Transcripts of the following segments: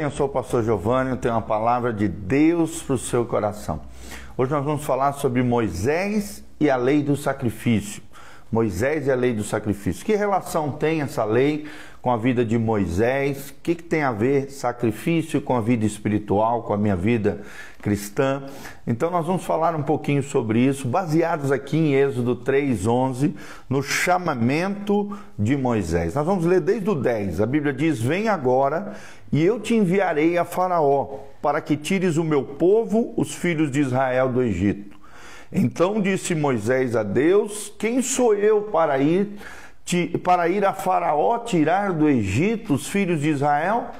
Eu sou o pastor Giovanni, eu tenho uma palavra de Deus para o seu coração. Hoje nós vamos falar sobre Moisés e a lei do sacrifício. Moisés e a lei do sacrifício. Que relação tem essa lei com a vida de Moisés? O que, que, tem a ver sacrifício com a vida espiritual, com a minha vida cristã? Então nós vamos falar um pouquinho sobre isso, baseados aqui em Êxodo 3:11, no chamamento de Moisés. Nós vamos ler desde o 10. A Bíblia diz: "Vem agora, e eu te enviarei a Faraó, para que tires o meu povo, os filhos de Israel do Egito." Então disse Moisés a Deus: Quem sou eu para ir para ir a Faraó tirar do Egito os filhos de Israel?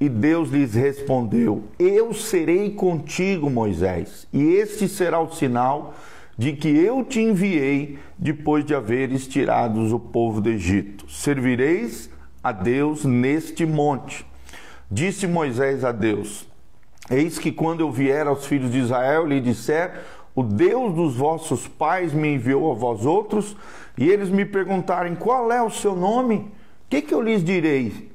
E Deus lhes respondeu: Eu serei contigo, Moisés, e este será o sinal de que eu te enviei depois de haveres tirado o povo do Egito. Servireis a Deus neste monte. Disse Moisés a Deus: Eis que quando eu vier aos filhos de Israel, lhe disser: o Deus dos vossos pais me enviou a vós outros, e eles me perguntarem qual é o seu nome, o que, que eu lhes direi?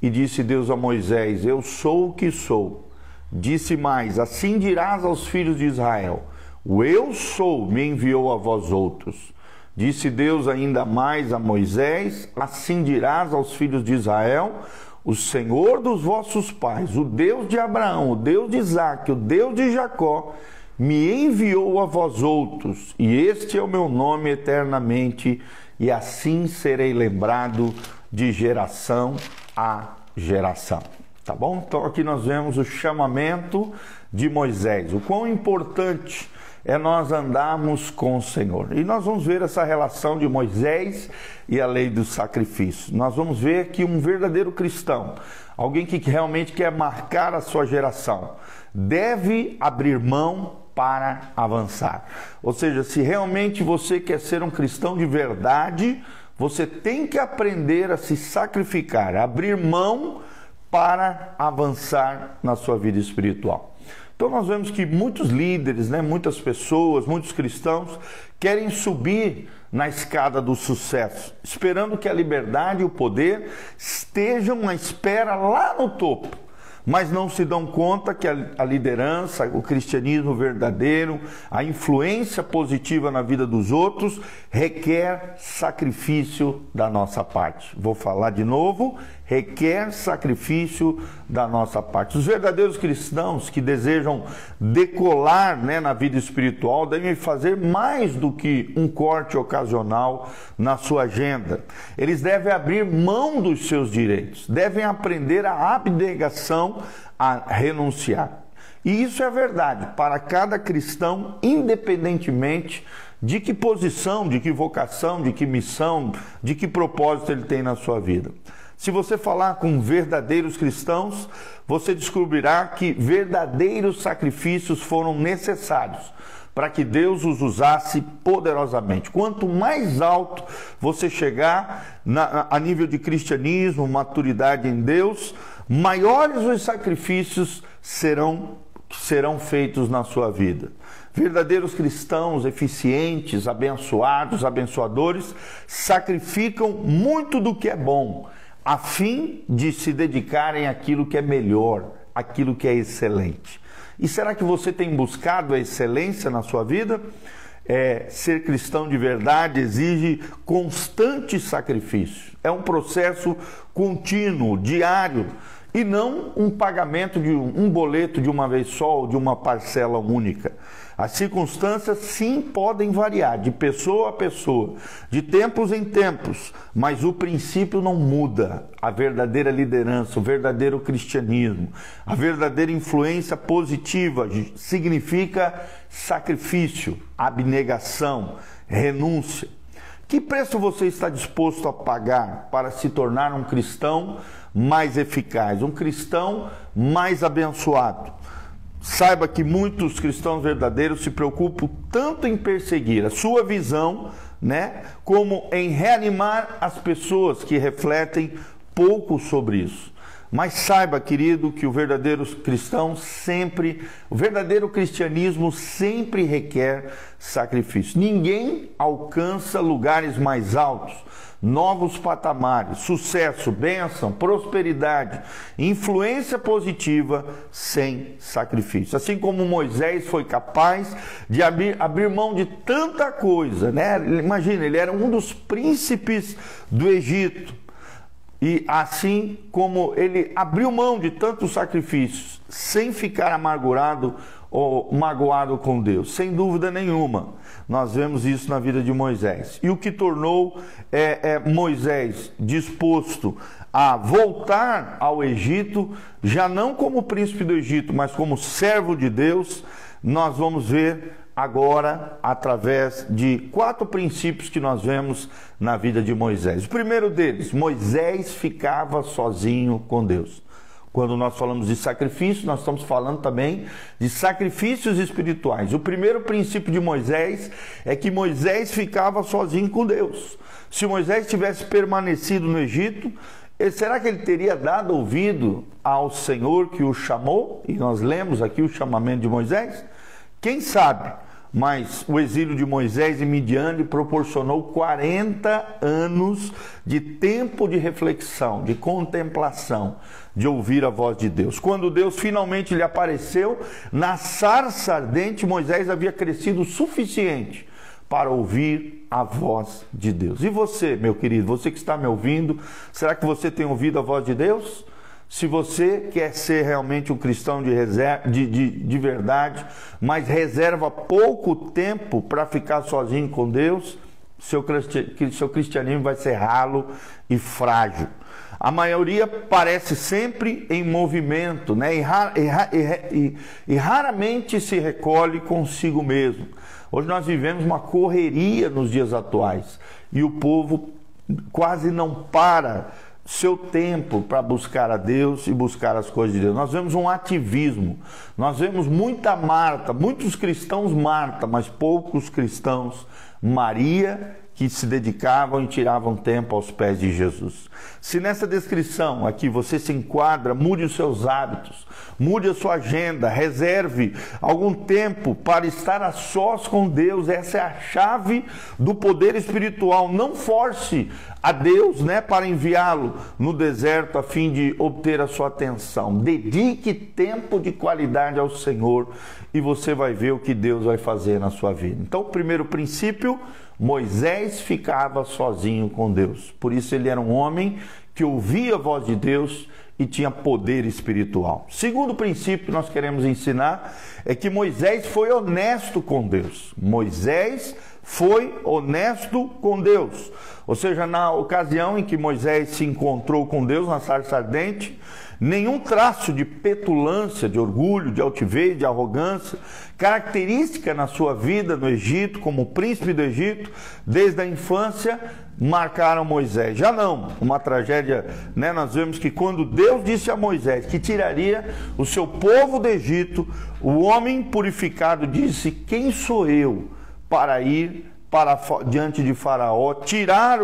E disse Deus a Moisés: Eu sou o que sou. Disse mais: Assim dirás aos filhos de Israel: O eu sou me enviou a vós outros. Disse Deus ainda mais a Moisés: Assim dirás aos filhos de Israel: O Senhor dos vossos pais, o Deus de Abraão, o Deus de Isaque, o Deus de Jacó, me enviou a vós outros, e este é o meu nome eternamente, e assim serei lembrado de geração a geração. Tá bom? Então aqui nós vemos o chamamento de Moisés. O quão importante é nós andarmos com o Senhor. E nós vamos ver essa relação de Moisés e a lei do sacrifício. Nós vamos ver que um verdadeiro cristão, alguém que realmente quer marcar a sua geração, deve abrir mão para avançar. Ou seja, se realmente você quer ser um cristão de verdade, você tem que aprender a se sacrificar, abrir mão para avançar na sua vida espiritual. Então nós vemos que muitos líderes, né, muitas pessoas, muitos cristãos querem subir na escada do sucesso, esperando que a liberdade e o poder estejam à espera lá no topo mas não se dão conta que a, liderança, o cristianismo verdadeiro, a influência positiva na vida dos outros requer sacrifício da nossa parte. Vou falar de novo, requer sacrifício da nossa parte. Os verdadeiros cristãos que desejam decolar né, na vida espiritual devem fazer mais do que um corte ocasional na sua agenda. Eles devem abrir mão dos seus direitos, devem aprender a abnegação, a renunciar. E isso é verdade para cada cristão, independentemente de que posição, de que vocação, de que missão, de que propósito ele tem na sua vida. Se você falar com verdadeiros cristãos, você descobrirá que verdadeiros sacrifícios foram necessários para que Deus os usasse poderosamente. Quanto mais alto você chegar na, a nível de cristianismo, maturidade em Deus, maiores os sacrifícios serão serão feitos na sua vida. Verdadeiros cristãos eficientes, abençoados, abençoadores, sacrificam muito do que é bom a fim de se dedicarem àquilo que é melhor, aquilo que é excelente. E será que você tem buscado a excelência na sua vida? É, ser cristão de verdade exige constante sacrifício. É um processo contínuo, diário, e não um pagamento de um, boleto de uma vez só ou de uma parcela única. As circunstâncias sim podem variar de pessoa a pessoa, de tempos em tempos, mas o princípio não muda. A verdadeira liderança, o verdadeiro cristianismo, a verdadeira influência positiva significa sacrifício, abnegação, renúncia. Que preço você está disposto a pagar para se tornar um cristão mais eficaz, um cristão mais abençoado? Saiba que muitos cristãos verdadeiros se preocupam tanto em perseguir a sua visão, né, como em reanimar as pessoas que refletem pouco sobre isso. Mas saiba, querido, que o verdadeiro cristão sempre, o verdadeiro cristianismo sempre requer sacrifício. Ninguém alcança lugares mais altos, novos patamares, sucesso, bênção, prosperidade, influência positiva sem sacrifício. Assim como Moisés foi capaz de abrir, abrir mão de tanta coisa, né? Imagina, ele era um dos príncipes do Egito e assim como ele abriu mão de tantos sacrifícios, sem ficar amargurado ou magoado com Deus, sem dúvida nenhuma, nós vemos isso na vida de Moisés. E o que tornou é, é, Moisés disposto a voltar ao Egito, já não como príncipe do Egito, mas como servo de Deus, nós vamos ver agora através de quatro princípios que nós vemos na vida de Moisés. O primeiro deles, Moisés ficava sozinho com Deus. Quando nós falamos de sacrifício, nós estamos falando também de sacrifícios espirituais. O primeiro princípio de Moisés é que Moisés ficava sozinho com Deus. Se Moisés tivesse permanecido no Egito, será que ele teria dado ouvido ao Senhor que o chamou? E nós lemos aqui o chamamento de Moisés. Quem sabe? Mas o exílio de Moisés e Midian lhe proporcionou 40 anos de tempo de reflexão, de contemplação, de ouvir a voz de Deus. Quando Deus finalmente lhe apareceu, na sarça ardente, Moisés havia crescido o suficiente para ouvir a voz de Deus. E você, meu querido, você que está me ouvindo, será que você tem ouvido a voz de Deus? Se você quer ser realmente um cristão de, reserva, de, de, de verdade, mas reserva pouco tempo para ficar sozinho com Deus, seu, seu cristianismo vai ser ralo e frágil. A maioria parece sempre em movimento, né? E, e, e, e, raramente se recolhe consigo mesmo. Hoje nós vivemos uma correria nos dias atuais e o povo quase não para seu tempo para buscar a Deus e buscar as coisas de Deus. Nós vemos um ativismo, nós vemos muita Marta, muitos cristãos Marta, mas poucos cristãos Maria que se dedicavam e tiravam tempo aos pés de Jesus. Se nessa descrição aqui você se enquadra, mude os seus hábitos, mude a sua agenda, reserve algum tempo para estar a sós com Deus. Essa é a chave do poder espiritual. Não force a Deus, né, para enviá-lo no deserto a fim de obter a sua atenção. Dedique tempo de qualidade ao Senhor e você vai ver o que Deus vai fazer na sua vida. Então, o primeiro princípio, Moisés ficava sozinho com Deus. Por isso ele era um homem que ouvia a voz de Deus e tinha poder espiritual. Segundo princípio que nós queremos ensinar é que Moisés foi honesto com Deus. Moisés foi honesto com Deus. Ou seja, na ocasião em que Moisés se encontrou com Deus na sarça ardente, nenhum traço de petulância, de orgulho, de altivez, de arrogância, característica na sua vida no Egito, como príncipe do Egito, desde a infância, marcaram Moisés. Já não, uma tragédia, né? Nós vemos que quando Deus disse a Moisés que tiraria o seu povo do Egito, o homem purificado disse: Quem sou eu para ir para diante de Faraó, tirar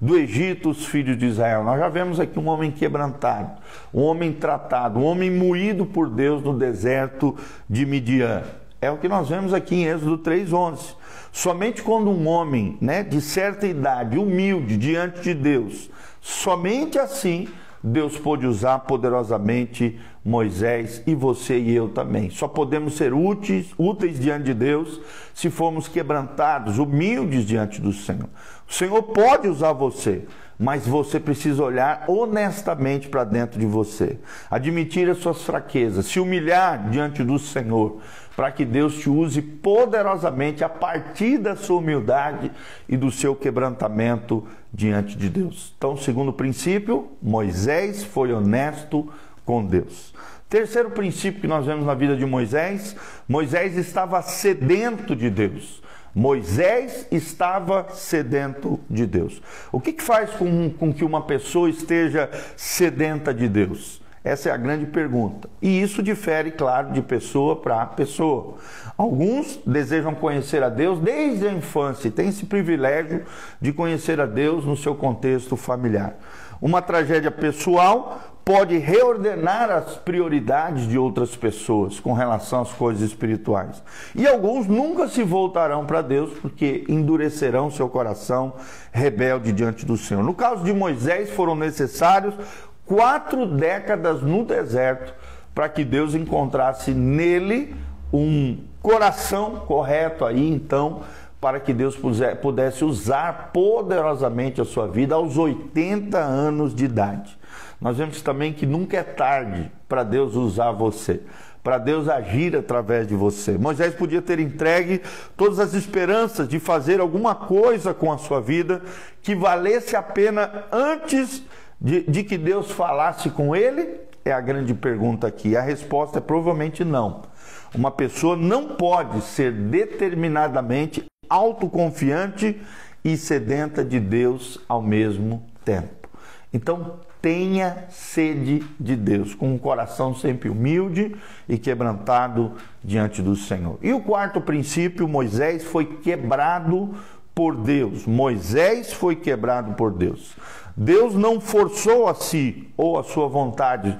do Egito os filhos de Israel. Nós já vemos aqui um homem quebrantado, um homem tratado, um homem moído por Deus no deserto de Midian. É o que nós vemos aqui em Êxodo 3:11. Somente quando um homem, né, de certa idade, humilde diante de Deus, somente assim Deus pôde usar poderosamente Moisés e você e eu também. Só podemos ser úteis, úteis diante de Deus se formos quebrantados, humildes diante do Senhor. O Senhor pode usar você, mas você precisa olhar honestamente para dentro de você, admitir as suas fraquezas, se humilhar diante do Senhor, para que Deus te use poderosamente a partir da sua humildade e do seu quebrantamento diante de Deus. Então, segundo princípio, Moisés foi honesto com Deus. Terceiro princípio que nós vemos na vida de Moisés: Moisés estava sedento de Deus. Moisés estava sedento de Deus. O que, que faz com, com que uma pessoa esteja sedenta de Deus? Essa é a grande pergunta. E isso difere, claro, de pessoa para pessoa. Alguns desejam conhecer a Deus desde a infância e têm esse privilégio de conhecer a Deus no seu contexto familiar. Uma tragédia pessoal pode reordenar as prioridades de outras pessoas com relação às coisas espirituais. E alguns nunca se voltarão para Deus porque endurecerão seu coração rebelde diante do Senhor. No caso de Moisés, foram necessários quatro décadas no deserto para que Deus encontrasse nele um coração correto aí, então, para que Deus pudesse usar poderosamente a sua vida aos 80 anos de idade. Nós vemos também que nunca é tarde para Deus usar você, para Deus agir através de você. Moisés podia ter entregue todas as esperanças de fazer alguma coisa com a sua vida que valesse a pena antes de, de que Deus falasse com ele? É a grande pergunta aqui. A resposta é provavelmente não. Uma pessoa não pode ser determinadamente autoconfiante e sedenta de Deus ao mesmo tempo. Então, tenha sede de Deus, com um coração sempre humilde e quebrantado diante do Senhor. E o quarto princípio, Moisés foi quebrado por Deus. Moisés foi quebrado por Deus. Deus não forçou a si ou a sua vontade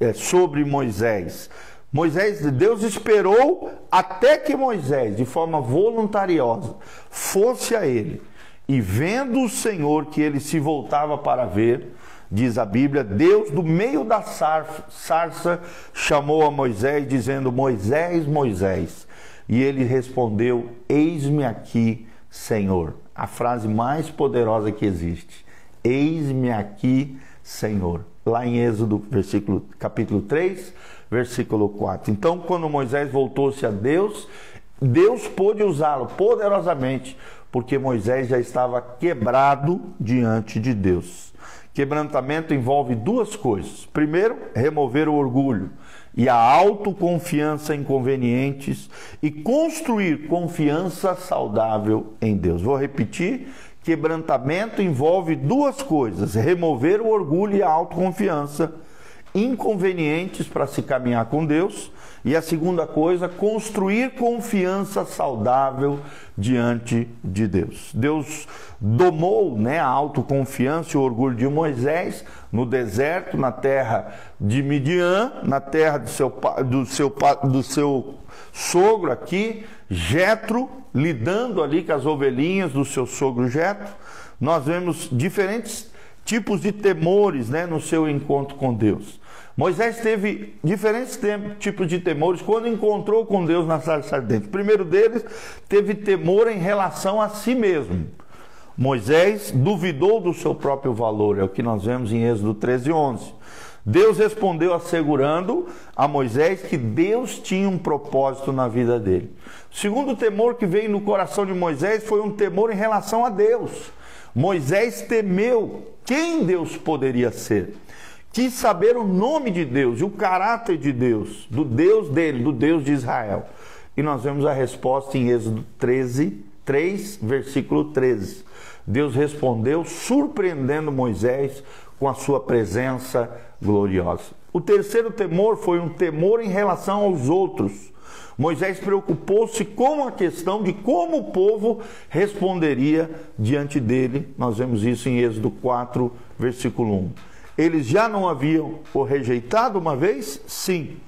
é, sobre Moisés. Moisés, Deus esperou até que Moisés, de forma voluntariosa, fosse a ele. E vendo o Senhor que ele se voltava para ver, diz a Bíblia, Deus do meio da sarça chamou a Moisés, dizendo: Moisés, Moisés. E ele respondeu: Eis-me aqui, Senhor. A frase mais poderosa que existe. Eis-me aqui, Senhor. Lá em Êxodo, versículo, capítulo 3, versículo 4. Então, quando Moisés voltou-se a Deus, Deus pôde usá-lo poderosamente, porque Moisés já estava quebrado diante de Deus. Quebrantamento envolve duas coisas. Primeiro, remover o orgulho e a autoconfiança inconvenientes e construir confiança saudável em Deus. Vou repetir: quebrantamento envolve duas coisas: remover o orgulho e a autoconfiança inconvenientes para se caminhar com Deus. E a segunda coisa, construir confiança saudável diante de Deus. Deus domou né, a autoconfiança e o orgulho de Moisés no deserto, na terra de Midian, na terra do seu, do seu, do seu sogro aqui, Jetro, lidando ali com as ovelhinhas do seu sogro Jetro. Nós vemos diferentes tipos de temores né, no seu encontro com Deus. Moisés teve diferentes tipos de temores quando encontrou com Deus na sarça ardente. O primeiro deles teve temor em relação a si mesmo. Moisés duvidou do seu próprio valor, é o que nós vemos em Êxodo 13, 11. Deus respondeu assegurando a Moisés que Deus tinha um propósito na vida dele. O segundo temor que veio no coração de Moisés foi um temor em relação a Deus. Moisés temeu quem Deus poderia ser. Quis saber o nome de Deus e o caráter de Deus, do Deus dele, do Deus de Israel. E nós vemos a resposta em Êxodo 13, 3, versículo 13. Deus respondeu, surpreendendo Moisés com a sua presença gloriosa. O terceiro temor foi um temor em relação aos outros. Moisés preocupou-se com a questão de como o povo responderia diante dele. Nós vemos isso em Êxodo 4, versículo 1. Eles já não haviam o rejeitado uma vez? Sim.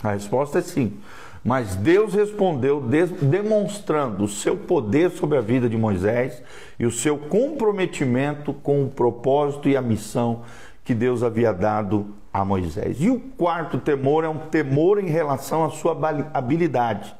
A resposta é sim. Mas Deus respondeu demonstrando o seu poder sobre a vida de Moisés e o seu comprometimento com o propósito e a missão que Deus havia dado a Moisés. E o quarto temor é um temor em relação à sua habilidade.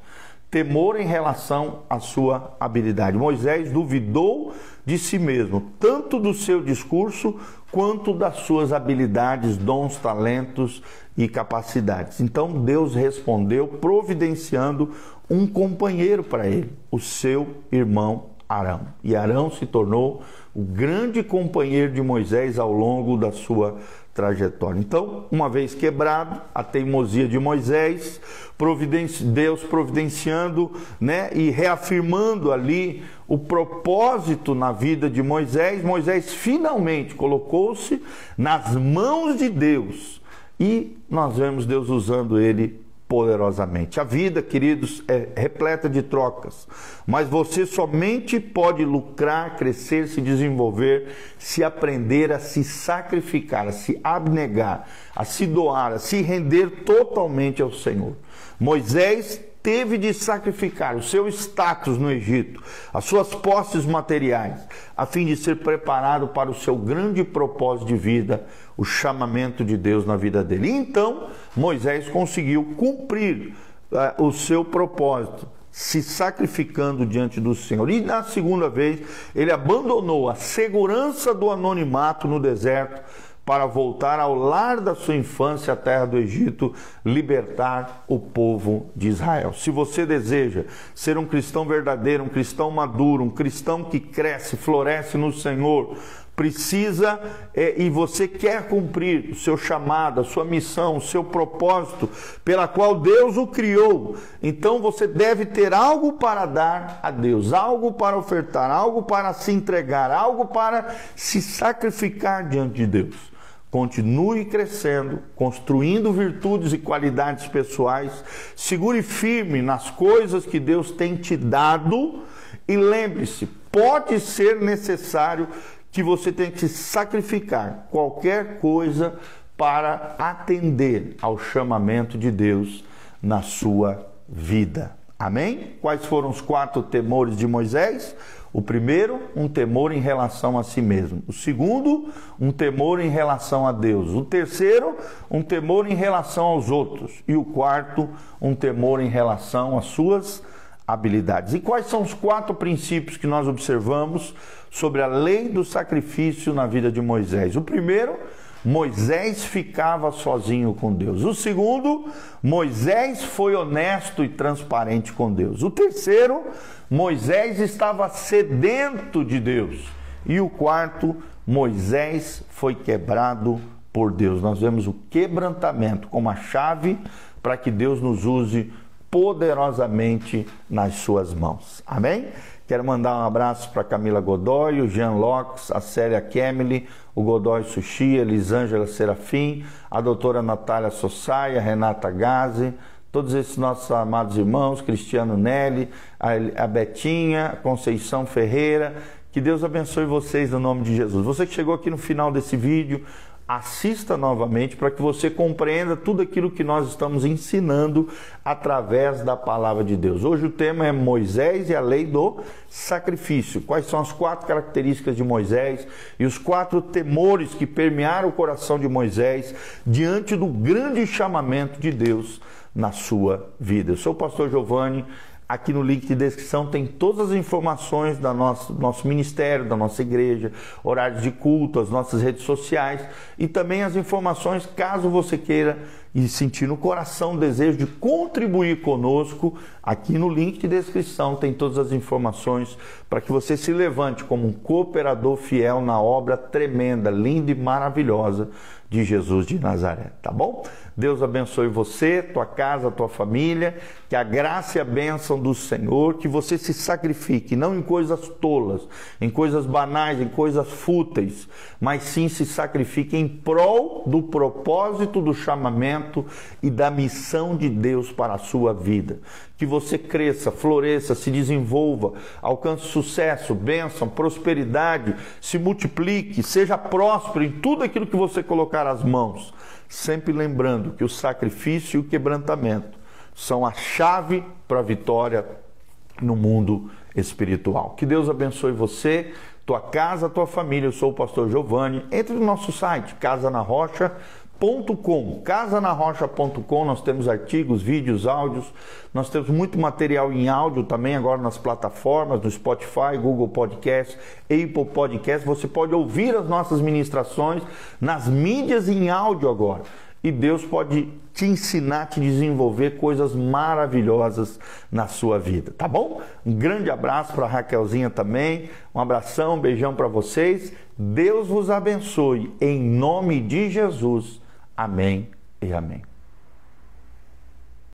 Temor em relação à sua habilidade. Moisés duvidou de si mesmo, tanto do seu discurso quanto das suas habilidades, dons, talentos e capacidades. Então Deus respondeu providenciando um companheiro para ele, o seu irmão Arão. E Arão se tornou o grande companheiro de Moisés ao longo da sua trajetória. Então, uma vez quebrado, a teimosia de Moisés, providenci Deus providenciando né, e reafirmando ali o propósito na vida de Moisés, Moisés finalmente colocou-se nas mãos de Deus e nós vemos Deus usando ele poderosamente. A vida, queridos, é repleta de trocas, mas você somente pode lucrar, crescer, se desenvolver, se aprender a se sacrificar, a se abnegar, a se doar, a se render totalmente ao Senhor. Moisés teve de sacrificar o seu status no Egito, as suas posses materiais, a fim de ser preparado para o seu grande propósito de vida, o chamamento de Deus na vida dele. E então, Moisés conseguiu cumprir uh, o seu propósito, se sacrificando diante do Senhor. E na segunda vez, ele abandonou a segurança do anonimato no deserto para voltar ao lar da sua infância, a terra do Egito, libertar o povo de Israel. Se você deseja ser um cristão verdadeiro, um cristão maduro, um cristão que cresce, floresce no Senhor, precisa é, e você quer cumprir o seu chamado, a sua missão, o seu propósito pela qual Deus o criou, então você deve ter algo para dar a Deus, algo para ofertar, algo para se entregar, algo para se sacrificar diante de Deus. Continue crescendo, construindo virtudes e qualidades pessoais. Segure firme nas coisas que Deus tem te dado. E lembre-se: pode ser necessário que você tenha que sacrificar qualquer coisa para atender ao chamamento de Deus na sua vida. Amém? Quais foram os quatro temores de Moisés? O primeiro, um temor em relação a si mesmo. O segundo, um temor em relação a Deus. O terceiro, um temor em relação aos outros. E o quarto, um temor em relação às suas habilidades. E quais são os quatro princípios que nós observamos sobre a lei do sacrifício na vida de Moisés? O primeiro, Moisés ficava sozinho com Deus. O segundo, Moisés foi honesto e transparente com Deus. O terceiro, Moisés estava sedento de Deus. E o quarto, Moisés foi quebrado por Deus. Nós vemos o quebrantamento como a chave para que Deus nos use poderosamente nas suas mãos. Amém? Quero mandar um abraço para Camila Godoy, o Jean Locks, a Célia Kemily, o Godoy Sushi, Elisângela Serafim, a doutora Natália Sossaia, Renata Gazi, todos esses nossos amados irmãos, Cristiano Nelly, a Betinha, a Conceição Ferreira, que Deus abençoe vocês no nome de Jesus. Você que chegou aqui no final desse vídeo, assista novamente para que você compreenda tudo aquilo que nós estamos ensinando através da palavra de Deus. Hoje o tema é Moisés e a lei do sacrifício. Quais são as quatro características de Moisés e os quatro temores que permearam o coração de Moisés diante do grande chamamento de Deus na sua vida. Eu sou o pastor Giovanni Aqui no link de descrição tem todas as informações do nosso, nosso ministério, da nossa igreja, horários de culto, as nossas redes sociais e também as informações caso você queira e sentir no coração o desejo de contribuir conosco. Aqui no link de descrição tem todas as informações para que você se levante como um cooperador fiel na obra tremenda, linda e maravilhosa de Jesus de Nazaré, tá bom? Deus abençoe você, tua casa, tua família, que a graça e a bênção do Senhor, que você se sacrifique, não em coisas tolas, em coisas banais, em coisas fúteis, mas sim se sacrifique em prol do propósito do chamamento e da missão de Deus para a sua vida. Que você cresça, floresça, se desenvolva, alcance sucesso, bênção, prosperidade, se multiplique, seja próspero em tudo aquilo que você colocar as mãos sempre lembrando que o sacrifício e o quebrantamento são a chave para a vitória no mundo espiritual. Que Deus abençoe você, tua casa, tua família. Eu sou o pastor Giovanni. Entre no nosso site, Casa na Rocha Rocha.com, casanarrocha.com, nós temos artigos, vídeos, áudios, nós temos muito material em áudio também agora nas plataformas, no Spotify, Google Podcast, Apple Podcast, você pode ouvir as nossas ministrações nas mídias em áudio agora. E Deus pode te ensinar, te desenvolver coisas maravilhosas na sua vida, tá bom? Um grande abraço para a Raquelzinha também, um abração, um beijão para vocês. Deus vos abençoe em nome de Jesus. Amém e amém.